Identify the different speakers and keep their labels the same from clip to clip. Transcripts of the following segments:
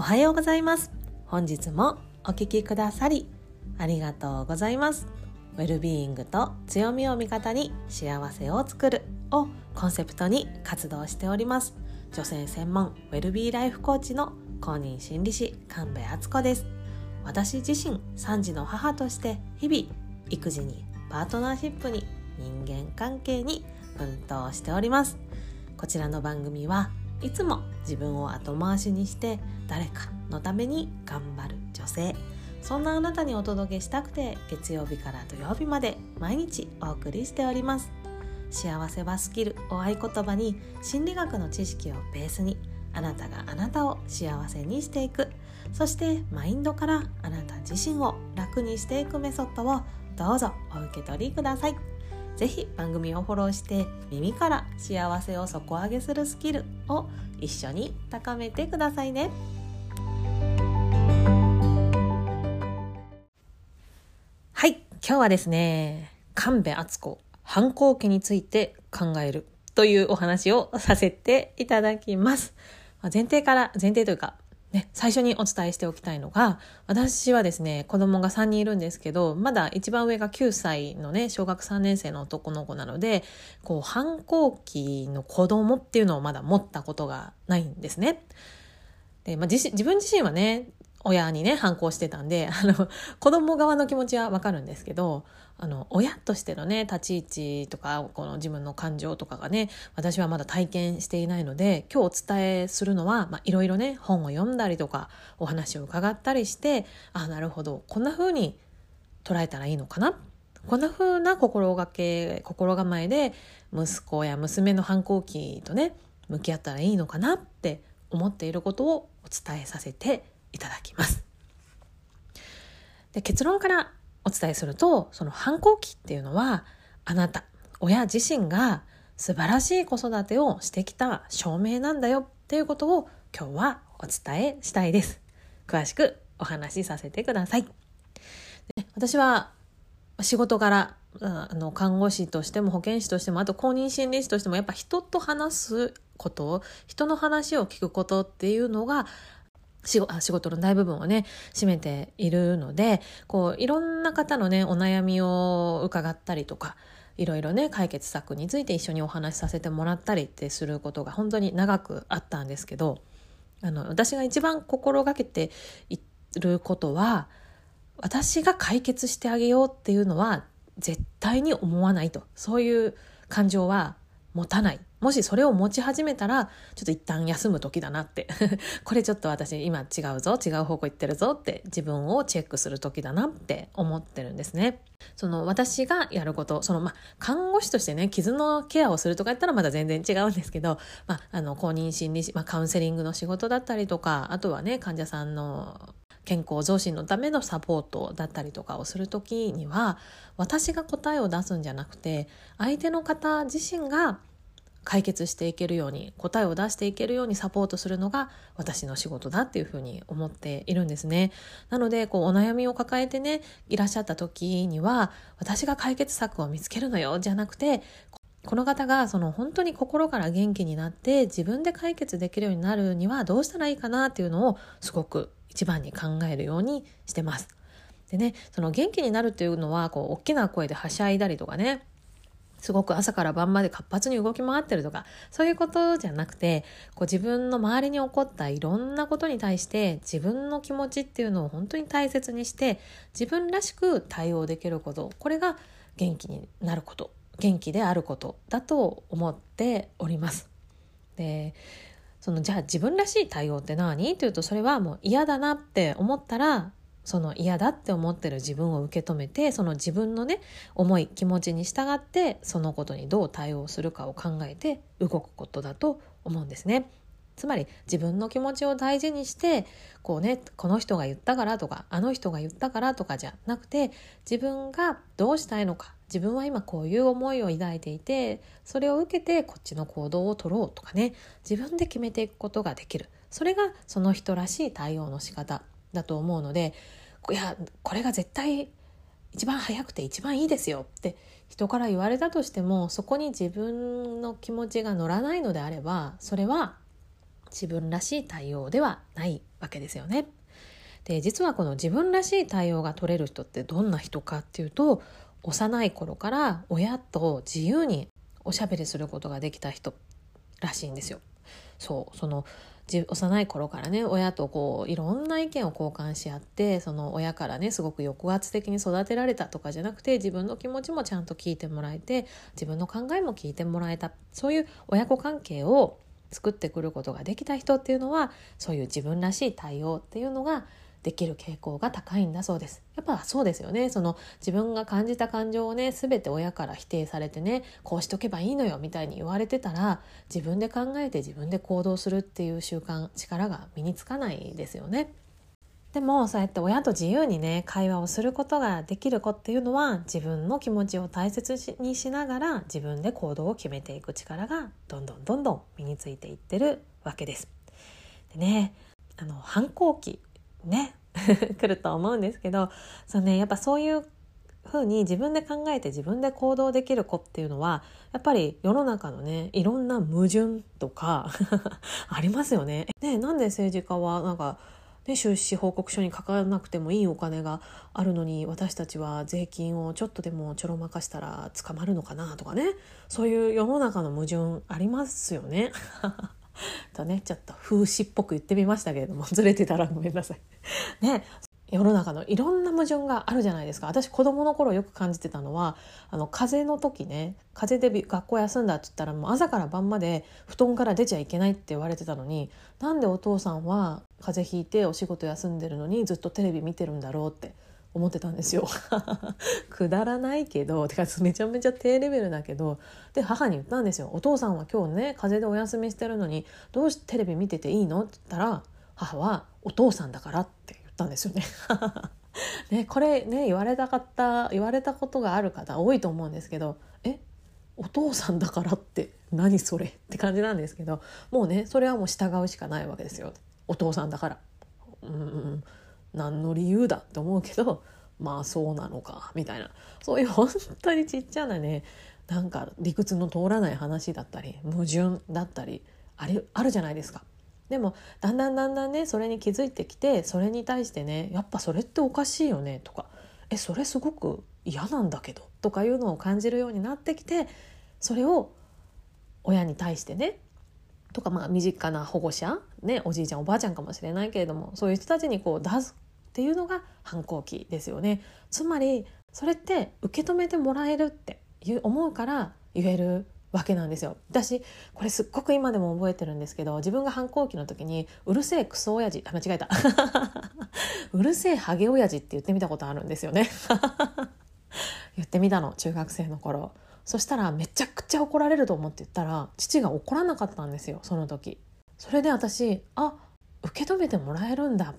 Speaker 1: おはようございます。本日もお聞きくださりありがとうございます。ウェルビーイングと強みを味方に幸せを作るをコンセプトに活動しております。女性専門ウェルビーライフコーチの公認心理師神戸敦子です。私自身3児の母として日々育児にパートナーシップに人間関係に奮闘しております。こちらの番組はいつも自分を後回しにして誰かのために頑張る女性。そんなあなたにお届けしたくて月曜日から土曜日まで毎日お送りしております。幸せはスキルを合言葉に心理学の知識をベースにあなたがあなたを幸せにしていく。そしてマインドからあなた自身を楽にしていくメソッドをどうぞお受け取りください。ぜひ番組をフォローして耳から幸せを底上げするスキルを一緒に高めてくださいね。はい、今日はですね、神戸敦子反抗期について考えるというお話をさせていただきます。前提から、前提というか、ね、最初にお伝えしておきたいのが、私はですね、子供が3人いるんですけど、まだ一番上が9歳のね、小学3年生の男の子なので、こう、反抗期の子供っていうのをまだ持ったことがないんですね。で、まあ、自自分自身はね、親にね、反抗してたんで、あの、子供側の気持ちはわかるんですけど、あの、親としてのね、立ち位置とか、この自分の感情とかがね、私はまだ体験していないので、今日お伝えするのは、いろいろね、本を読んだりとか、お話を伺ったりして、あ、なるほど、こんな風に捉えたらいいのかな？こんな風な心がけ、心構えで、息子や娘の反抗期とね、向き合ったらいいのかなって思っていることをお伝えさせていただきます。で結論からお伝えするとその反抗期っていうのはあなた親自身が素晴らしい子育てをしてきた証明なんだよっていうことを今日はお伝えしたいです。詳しくお話しさせてください。で私は仕事柄あの看護師としても保健師としてもあと公認心理師としてもやっぱ人と話すこと人の話を聞くことっていうのが仕事の大部分をね、占めているので、こう、いろんな方のね、お悩みを伺ったりとか、いろいろね、解決策について一緒にお話しさせてもらったりってすることが本当に長くあったんですけど、あの、私が一番心がけていることは、私が解決してあげようっていうのは絶対に思わないと。そういう感情は持たない。もしそれを持ち始めたら、ちょっと一旦休む時だなって。これちょっと私今違うぞ、違う方向行ってるぞって自分をチェックする時だなって思ってるんですね。その私がやること、そのまあ、看護師としてね、傷のケアをするとかやったらまだ全然違うんですけど、まあ、あの、公認心理師、まあ、カウンセリングの仕事だったりとか、あとはね、患者さんの健康増進のためのサポートだったりとかをする時には私が答えを出すんじゃなくて相手の方自身が解決していけるように答えを出していけるようにサポートするのが私の仕事だっていうふうに思っているんですね。なのでこうお悩みを抱えてねいらっしゃった時には私が解決策を見つけるのよじゃなくてこの方がその本当に心から元気になって自分で解決できるようになるにはどうしたらいいかなっていうのをすごく一番に考えるようにしてます。でね、その元気になるっていうのはこう大きな声ではしゃいだりとかねすごく朝から晩まで活発に動き回ってるとか、そういうことじゃなくて、こう自分の周りに起こったいろんなことに対して自分の気持ちっていうのを本当に大切にして、自分らしく対応できること、これが元気になること、元気であることだと思っております。で、そのじゃあ自分らしい対応って何？っていうとそれはもう嫌だなって思ったらその嫌だって思ってる自分を受け止めてその自分のね思い気持ちに従ってそのことにどう対応するかを考えて動くことだと思うんですね。つまり自分の気持ちを大事にしてこうねこの人が言ったからとかあの人が言ったからとかじゃなくて自分がどうしたいのか自分は今こういう思いを抱いていてそれを受けてこっちの行動を取ろうとかね自分で決めていくことができるそれがその人らしい対応の仕方だと思うのでいやこれが絶対一番早くて一番いいですよって人から言われたとしてもそこに自分の気持ちが乗らないのであればそれは自分らしい対応ではないわけですよね。で実はこの自分らしい対応が取れる人ってどんな人かっていうと幼い頃から親と自由におしゃべりすることができた人らしいんですよ。そうその幼い頃からね親とこういろんな意見を交換し合ってその親からねすごく抑圧的に育てられたとかじゃなくて自分の気持ちもちゃんと聞いてもらえて自分の考えも聞いてもらえたそういう親子関係を作ってくることができた人っていうのはそういう自分らしい対応っていうのができる傾向が高いんだそうです。やっぱそうですよね。その自分が感じた感情をね、全て親から否定されてね、こうしとけばいいのよみたいに言われてたら、自分で考えて自分で行動するっていう習慣、力が身につかないですよね。でもそうやって親と自由にね会話をすることができる子っていうのは自分の気持ちを大切にしながら自分で行動を決めていく力がどんどんどんどん身についていってるわけです。でねあの反抗期ね 来ると思うんですけどそうねやっぱそういう風に自分で考えて自分で行動できる子っていうのはやっぱり世の中のねいろんな矛盾とか ありますよね。ねなんで政治家はなんかね、収支報告書に書かなくてもいいお金があるのに私たちは税金をちょっとでもちょろまかしたら捕まるのかなとかねそういう世の中の矛盾ありますよね。とねちょっと風刺っぽく言ってみましたけれども ずれてたらごめんなさい。ね世の中のいろんな矛盾があるじゃないですか私子供の頃よく感じてたのはあの風邪の時ね風邪で学校休んだって言ったらもう朝から晩まで布団から出ちゃいけないって言われてたのになんでお父さんは風邪ひいてお仕事休んでるのにずっとテレビ見てるんだろうって思ってたんですよ くだらないけどてかめちゃめちゃ低レベルだけどで母に言ったんですよ「お父さんは今日ね風邪でお休みしてるのにどうしてテレビ見てていいの?」って言ったら母は「お父さんだから」って言ったんですよね。ねこれね言われたかった言われたことがある方多いと思うんですけど「えお父さんだからって何それ?」って感じなんですけどもうねそれはもう従うしかないわけですよお父さんだから。うん何の理由だって思うけど まあそうなのかみたいなそういう 本当にちっちゃなねなんか理屈の通らない話だったり矛盾だったりあれあるじゃないですか。でもだんだんだんだんねそれに気づいてきてそれに対してねやっぱそれっておかしいよねとかえそれすごく嫌なんだけどとかいうのを感じるようになってきてそれを親に対してねとかまあ身近な保護者、ね、おじいちゃんおばあちゃんかもしれないけれどもそういう人たちにこう出すっていうのが反抗期ですよね。つまりそれって受け止めてもらえるって思うから言えるわけなんですよ。私これすっごく今でも覚えてるんですけど自分が反抗期の時に「うるせえクソ親父」あ間違えた「うるせえハゲ親父」って言ってみたことあるんですよね。言ってみたの中学生の頃。そしたらめちゃくちゃ怒られると思って言ったら父が怒らなかったんですよその時。それで私あ受け止めてもらえるんだっ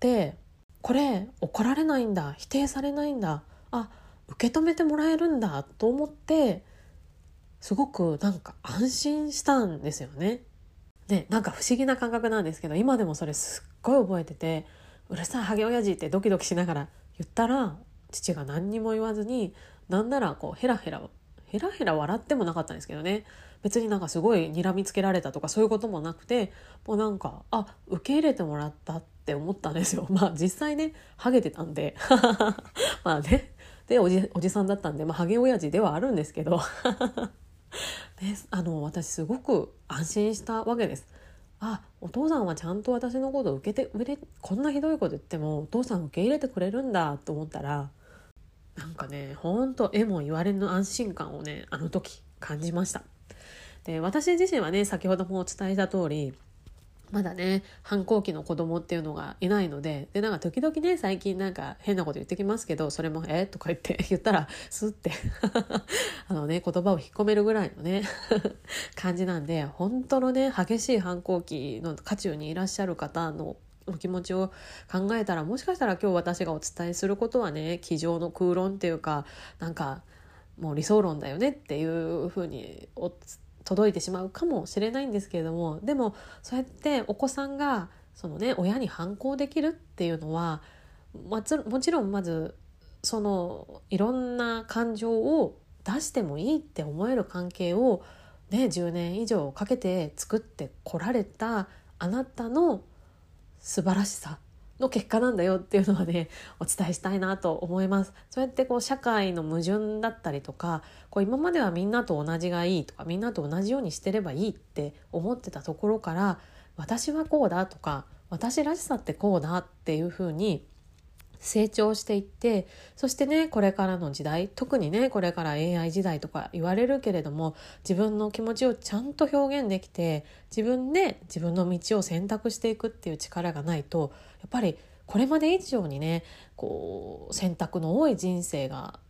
Speaker 1: てこれ怒られないんだ否定されないんだあ受け止めてもらえるんだと思ってすごくなんか安心したんですよね。でなんか不思議な感覚なんですけど今でもそれすっごい覚えてて「うるさいハゲ親父」ってドキドキしながら言ったら父が何にも言わずになんならこうヘラヘラヘラヘラ笑ってもなかったんですけどね別になんかすごい睨みつけられたとかそういうこともなくてもうなんかあ受け入れてもらったっって思ったんですよ まあ実際ねハゲてたんで まあねでおじおじさんだったんで、まあ、ハゲ親父ではあるんですけど ね、あの私すごく安心したわけです。あお父さんはちゃんと私のこと受けてれこんなひどいこと言ってもお父さん受け入れてくれるんだと思ったらなんかねほんと絵も言われぬ安心感をねあの時感じました。で私自身はね先ほどもお伝えした通りまだね反抗期の子供っていうのがいないのででなんか時々ね最近なんか変なこと言ってきますけどそれも「え？とか言って 言ったらスッて あのね言葉を引っ込めるぐらいのね 感じなんで本当のね激しい反抗期の渦中にいらっしゃる方のお気持ちを考えたらもしかしたら今日私がお伝えすることはね机上の空論っていうかなんかもう理想論だよねっていうふうにお伝届いてしまうかもしれないんですけれどもでもそうやってお子さんがそのね親に反抗できるっていうのはもちろんまずそのいろんな感情を出してもいいって思える関係をね10年以上かけて作ってこられたあなたの素晴らしさの結果なんだよっていうのはねお伝えしたいなと思います。そうやってこう社会の矛盾だったりとかこう今まではみんなと同じがいいとかみんなと同じようにしてればいいって思ってたところから私はこうだとか私らしさってこうだっていうふうに成長していってそしてねこれからの時代特にねこれから AI 時代とか言われるけれども自分の気持ちをちゃんと表現できて自分で自分の道を選択していくっていう力がないとやっぱりこれまで以上にねこう選択の多い人生が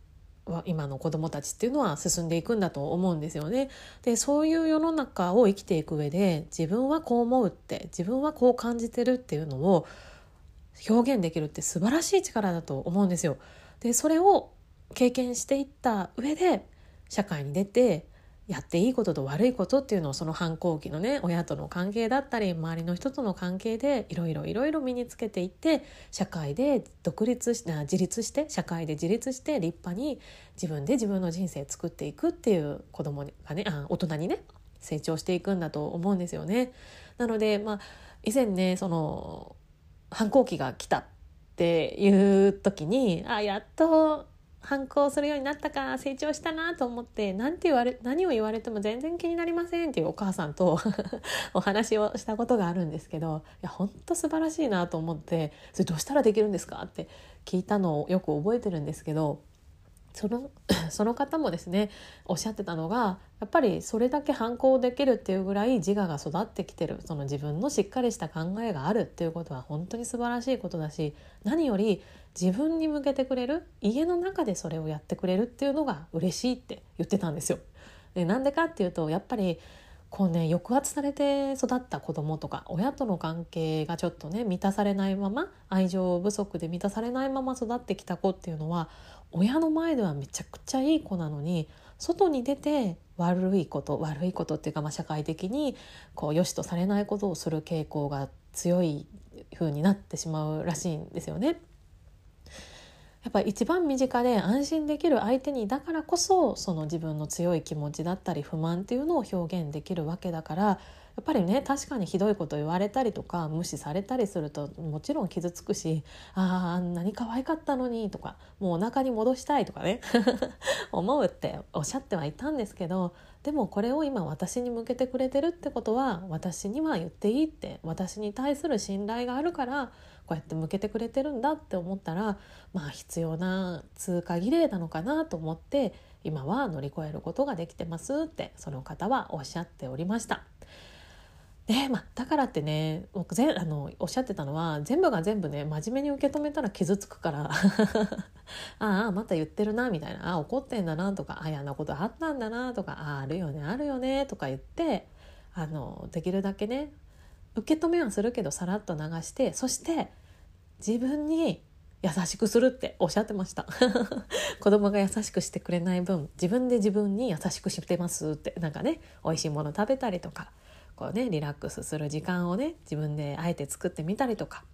Speaker 1: 今の子どもたちっていうのは進んでいくんだと思うんですよね。でそういう世の中を生きていく上で自分はこう思うって自分はこう感じてるっていうのを表現できるって素晴らしい力だと思うんですよ。でそれを経験していった上で社会に出てやっていいことと悪いことっていうのをその反抗期のね親との関係だったり周りの人との関係でいろいろいろいろ身につけていって社会で独立し自立して社会で自立して立派に自分で自分の人生作っていくっていう子供がねあ大人にね成長していくんだと思うんですよね。なのでまあ以前ねその反抗期が来たっていう時にあやっと反抗するようになったか成長したなと思って何て言われ何を言われても全然気になりませんっていうお母さんと お話をしたことがあるんですけどいや本当素晴らしいなと思ってそれどうしたらできるんですかって聞いたのをよく覚えてるんですけどその その方もですねおっしゃってたのがやっぱりそれだけ反抗できるっていうぐらい自我が育ってきてるその自分のしっかりした考えがあるっていうことは本当に素晴らしいことだし何より自分に向けてくれる家の中でそれをやってくれるっていうのが嬉しいって言ってたんですよ。でなんでかっていうとやっぱりこうね抑圧されて育った子供とか親との関係がちょっとね満たされないまま愛情不足で満たされないまま育ってきた子っていうのは親の前ではめちゃくちゃいい子なのに外に出て悪いこと悪いことっていうか、まあ、社会的にこう良しとされないことをする傾向が強い風になってしまうらしいんですよね。やっぱ一番身近で安心できる相手にだからこそその自分の強い気持ちだったり不満っていうのを表現できるわけだからやっぱりね確かにひどいこと言われたりとか無視されたりするともちろん傷つくしあああんなに可愛かったのにとかもうお腹に戻したいとかね 思うっておっしゃってはいたんですけどでもこれを今私に向けてくれてるってことは私には言っていいって私に対する信頼があるからこうやって向けてくれてるんだって思ったらまあ必要な通過儀礼なのかなと思って今は乗り越えることができてますってその方はおっしゃっておりました。でまあ、だからってね僕ぜあのおっしゃってたのは全部が全部ね真面目に受け止めたら傷つくから ああまた言ってるなみたいなあ怒ってんだなとかあやなことあったんだなとかああるよねあるよねとか言ってあのできるだけね受け止めはするけどさらっと流してそして自分に優しくするっておっしゃってました 子供が優しくしてくれない分自分で自分に優しくしてますってなんかね美味しいもの食べたりとかこうねリラックスする時間をね自分であえて作ってみたりとか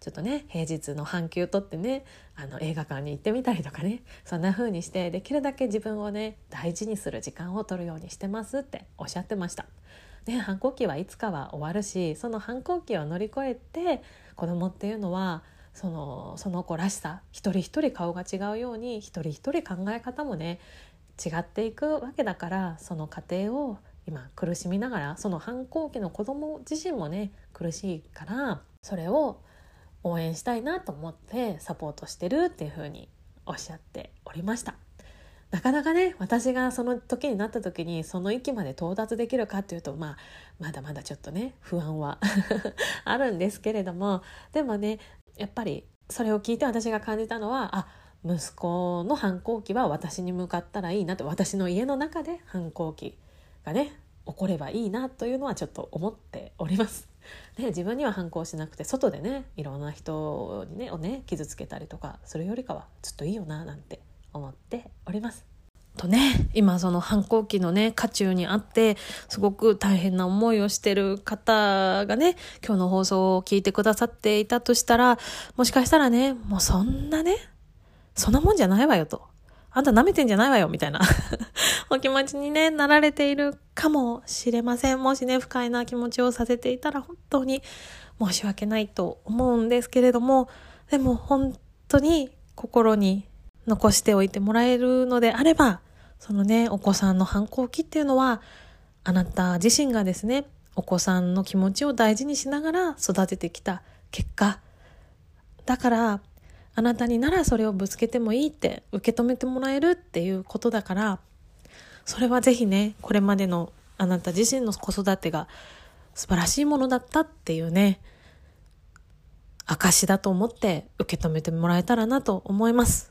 Speaker 1: ちょっとね平日の半休取ってねあの映画館に行ってみたりとかねそんな風にしてできるだけ自分をね大事にする時間を取るようにしてますっておっしゃってました。ね、反抗期はいつかは終わるしその反抗期を乗り越えて子供っていうのはそのその子らしさ一人一人顔が違うように一人一人考え方もね違っていくわけだからその過程を今苦しみながらその反抗期の子供自身もね苦しいからそれを応援したいなと思ってサポートしてるっていうふうにおっしゃっておりました。なかなかね私がその時になった時にその域まで到達できるかっていうと、まあ、まだまだちょっとね不安は あるんですけれどもでもねやっぱりそれを聞いて私が感じたのはあ息子の反抗期は私に向かったらいいなと私の家の中で反抗期がね起こればいいなというのはちょっと思っております。で自分には反抗しなくて外でねいろんな人にねをね傷つけたりとかするよりかはずっといいよななんて思っております。とね、今その反抗期のね、渦中にあって、すごく大変な思いをしてる方がね、今日の放送を聞いてくださっていたとしたら、もしかしたらね、もうそんなね、そんなもんじゃないわよと。あんた舐めてんじゃないわよ、みたいな お気持ちにね、なられているかもしれません。もしね、不快な気持ちをさせていたら本当に申し訳ないと思うんですけれども、でも本当に心に残しておいてもらえるのであれば、そのね、お子さんの反抗期っていうのは、あなた自身がですね、お子さんの気持ちを大事にしながら育ててきた結果、だから、あなたにならそれをぶつけてもいいって受け止めてもらえるっていうことだから、それはぜひね、これまでのあなた自身の子育てが素晴らしいものだったっていうね、証だと思って受け止めてもらえたらなと思います。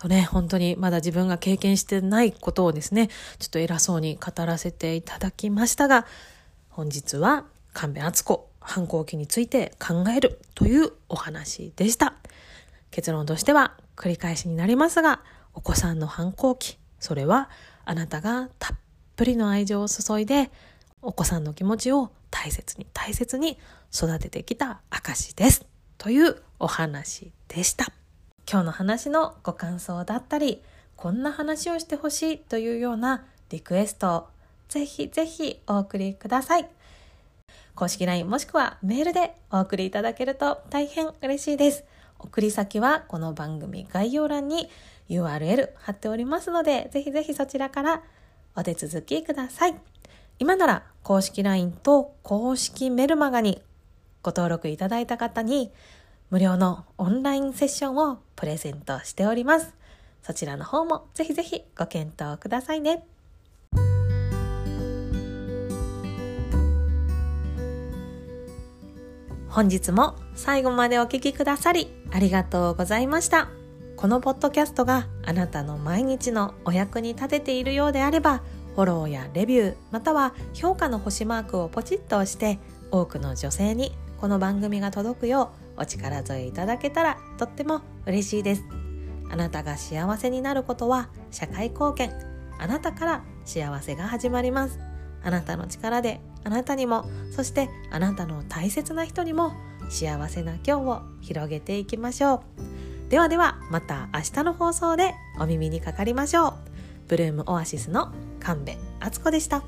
Speaker 1: とね、本当にまだ自分が経験してないことをですね、ちょっと偉そうに語らせていただきましたが、本日は神戸敦子反抗期について考えるというお話でした。結論としては繰り返しになりますが、お子さんの反抗期、それはあなたがたっぷりの愛情を注いで、お子さんの気持ちを大切に大切に育ててきた証です。というお話でした。今日の話のご感想だったり、こんな話をしてほしいというようなリクエストをぜひぜひお送りください。公式 LINE もしくはメールでお送りいただけると大変嬉しいです。送り先はこの番組概要欄に URL 貼っておりますので、ぜひぜひそちらからお手続きください。今なら公式 LINE と公式メルマガにご登録いただいた方に無料のオンラインセッションをプレゼントしております。そちらの方もぜひぜひご検討くださいね。本日も最後までお聴きくださりありがとうございました。このポッドキャストがあなたの毎日のお役に立てているようであれば、フォローやレビュー、または評価の星マークをポチッと押して、多くの女性にこの番組が届くようお力添えいただけたらとっても嬉しいです。あなたが幸せになることは社会貢献。あなたから幸せが始まります。あなたの力であなたにもそしてあなたの大切な人にも幸せな今日を広げていきましょうではではまた明日の放送でお耳にかかりましょうブルームオアシスの神戸敦子でした